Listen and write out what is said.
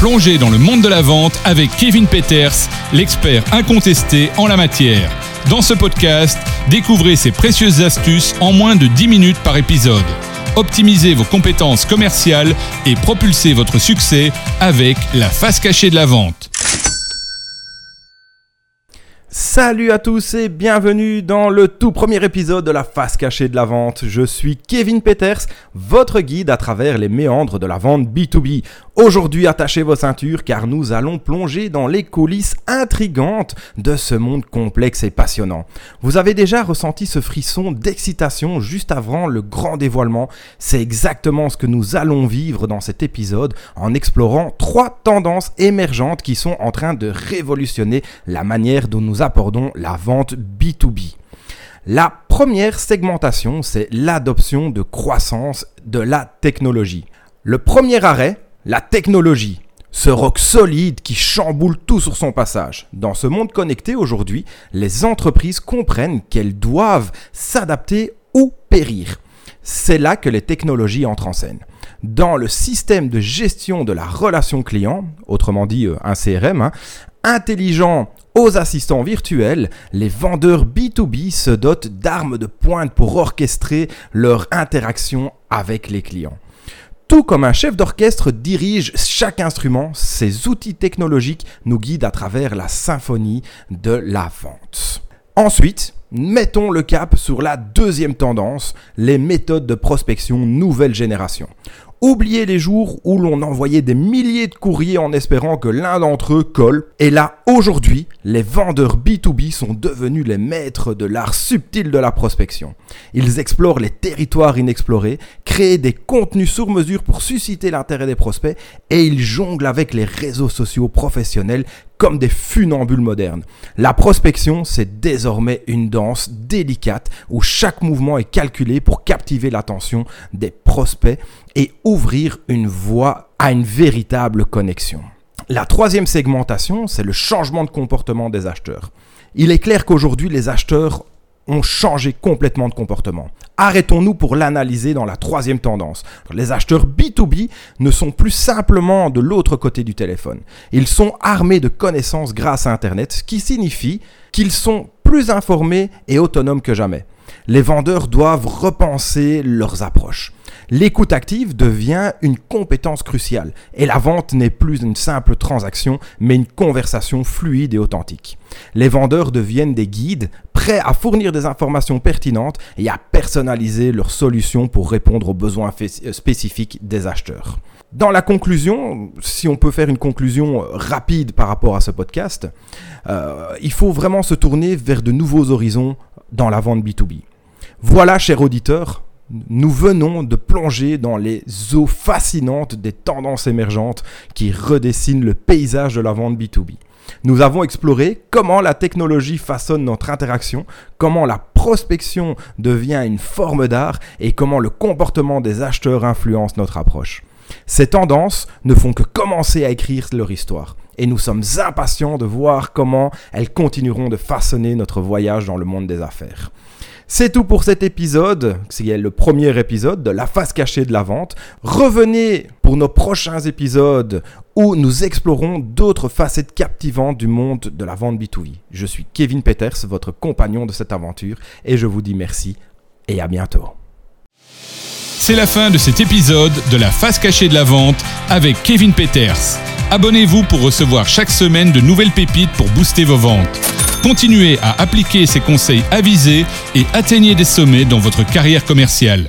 Plongez dans le monde de la vente avec Kevin Peters, l'expert incontesté en la matière. Dans ce podcast, découvrez ses précieuses astuces en moins de 10 minutes par épisode. Optimisez vos compétences commerciales et propulsez votre succès avec la face cachée de la vente. Salut à tous et bienvenue dans le tout premier épisode de la face cachée de la vente. Je suis Kevin Peters, votre guide à travers les méandres de la vente B2B. Aujourd'hui, attachez vos ceintures car nous allons plonger dans les coulisses intrigantes de ce monde complexe et passionnant. Vous avez déjà ressenti ce frisson d'excitation juste avant le grand dévoilement. C'est exactement ce que nous allons vivre dans cet épisode en explorant trois tendances émergentes qui sont en train de révolutionner la manière dont nous abordons la vente B2B. La première segmentation, c'est l'adoption de croissance de la technologie. Le premier arrêt, la technologie, ce roc solide qui chamboule tout sur son passage. Dans ce monde connecté aujourd'hui, les entreprises comprennent qu'elles doivent s'adapter ou périr. C'est là que les technologies entrent en scène. Dans le système de gestion de la relation client, autrement dit euh, un CRM, hein, intelligent aux assistants virtuels, les vendeurs B2B se dotent d'armes de pointe pour orchestrer leur interaction avec les clients. Tout comme un chef d'orchestre dirige chaque instrument, ces outils technologiques nous guident à travers la symphonie de la vente. Ensuite, mettons le cap sur la deuxième tendance, les méthodes de prospection nouvelle génération. Oubliez les jours où l'on envoyait des milliers de courriers en espérant que l'un d'entre eux colle. Et là, aujourd'hui, les vendeurs B2B sont devenus les maîtres de l'art subtil de la prospection. Ils explorent les territoires inexplorés, créent des contenus sur mesure pour susciter l'intérêt des prospects et ils jonglent avec les réseaux sociaux professionnels comme des funambules modernes. La prospection, c'est désormais une danse délicate où chaque mouvement est calculé pour captiver l'attention des prospects et ouvrir une voie à une véritable connexion. La troisième segmentation, c'est le changement de comportement des acheteurs. Il est clair qu'aujourd'hui, les acheteurs ont changé complètement de comportement. Arrêtons-nous pour l'analyser dans la troisième tendance. Les acheteurs B2B ne sont plus simplement de l'autre côté du téléphone. Ils sont armés de connaissances grâce à Internet, ce qui signifie qu'ils sont plus informés et autonomes que jamais. Les vendeurs doivent repenser leurs approches. L'écoute active devient une compétence cruciale et la vente n'est plus une simple transaction mais une conversation fluide et authentique. Les vendeurs deviennent des guides prêts à fournir des informations pertinentes et à personnaliser leurs solutions pour répondre aux besoins euh, spécifiques des acheteurs. Dans la conclusion, si on peut faire une conclusion rapide par rapport à ce podcast, euh, il faut vraiment se tourner vers de nouveaux horizons dans la vente B2B. Voilà, cher auditeur, nous venons de plonger dans les eaux fascinantes des tendances émergentes qui redessinent le paysage de la vente B2B. Nous avons exploré comment la technologie façonne notre interaction, comment la prospection devient une forme d'art et comment le comportement des acheteurs influence notre approche. Ces tendances ne font que commencer à écrire leur histoire et nous sommes impatients de voir comment elles continueront de façonner notre voyage dans le monde des affaires. C'est tout pour cet épisode, c'est le premier épisode de La face cachée de la vente. Revenez pour nos prochains épisodes où nous explorons d'autres facettes captivantes du monde de la vente B2B. Je suis Kevin Peters, votre compagnon de cette aventure, et je vous dis merci et à bientôt. C'est la fin de cet épisode de La face cachée de la vente avec Kevin Peters. Abonnez-vous pour recevoir chaque semaine de nouvelles pépites pour booster vos ventes. Continuez à appliquer ces conseils avisés et atteignez des sommets dans votre carrière commerciale.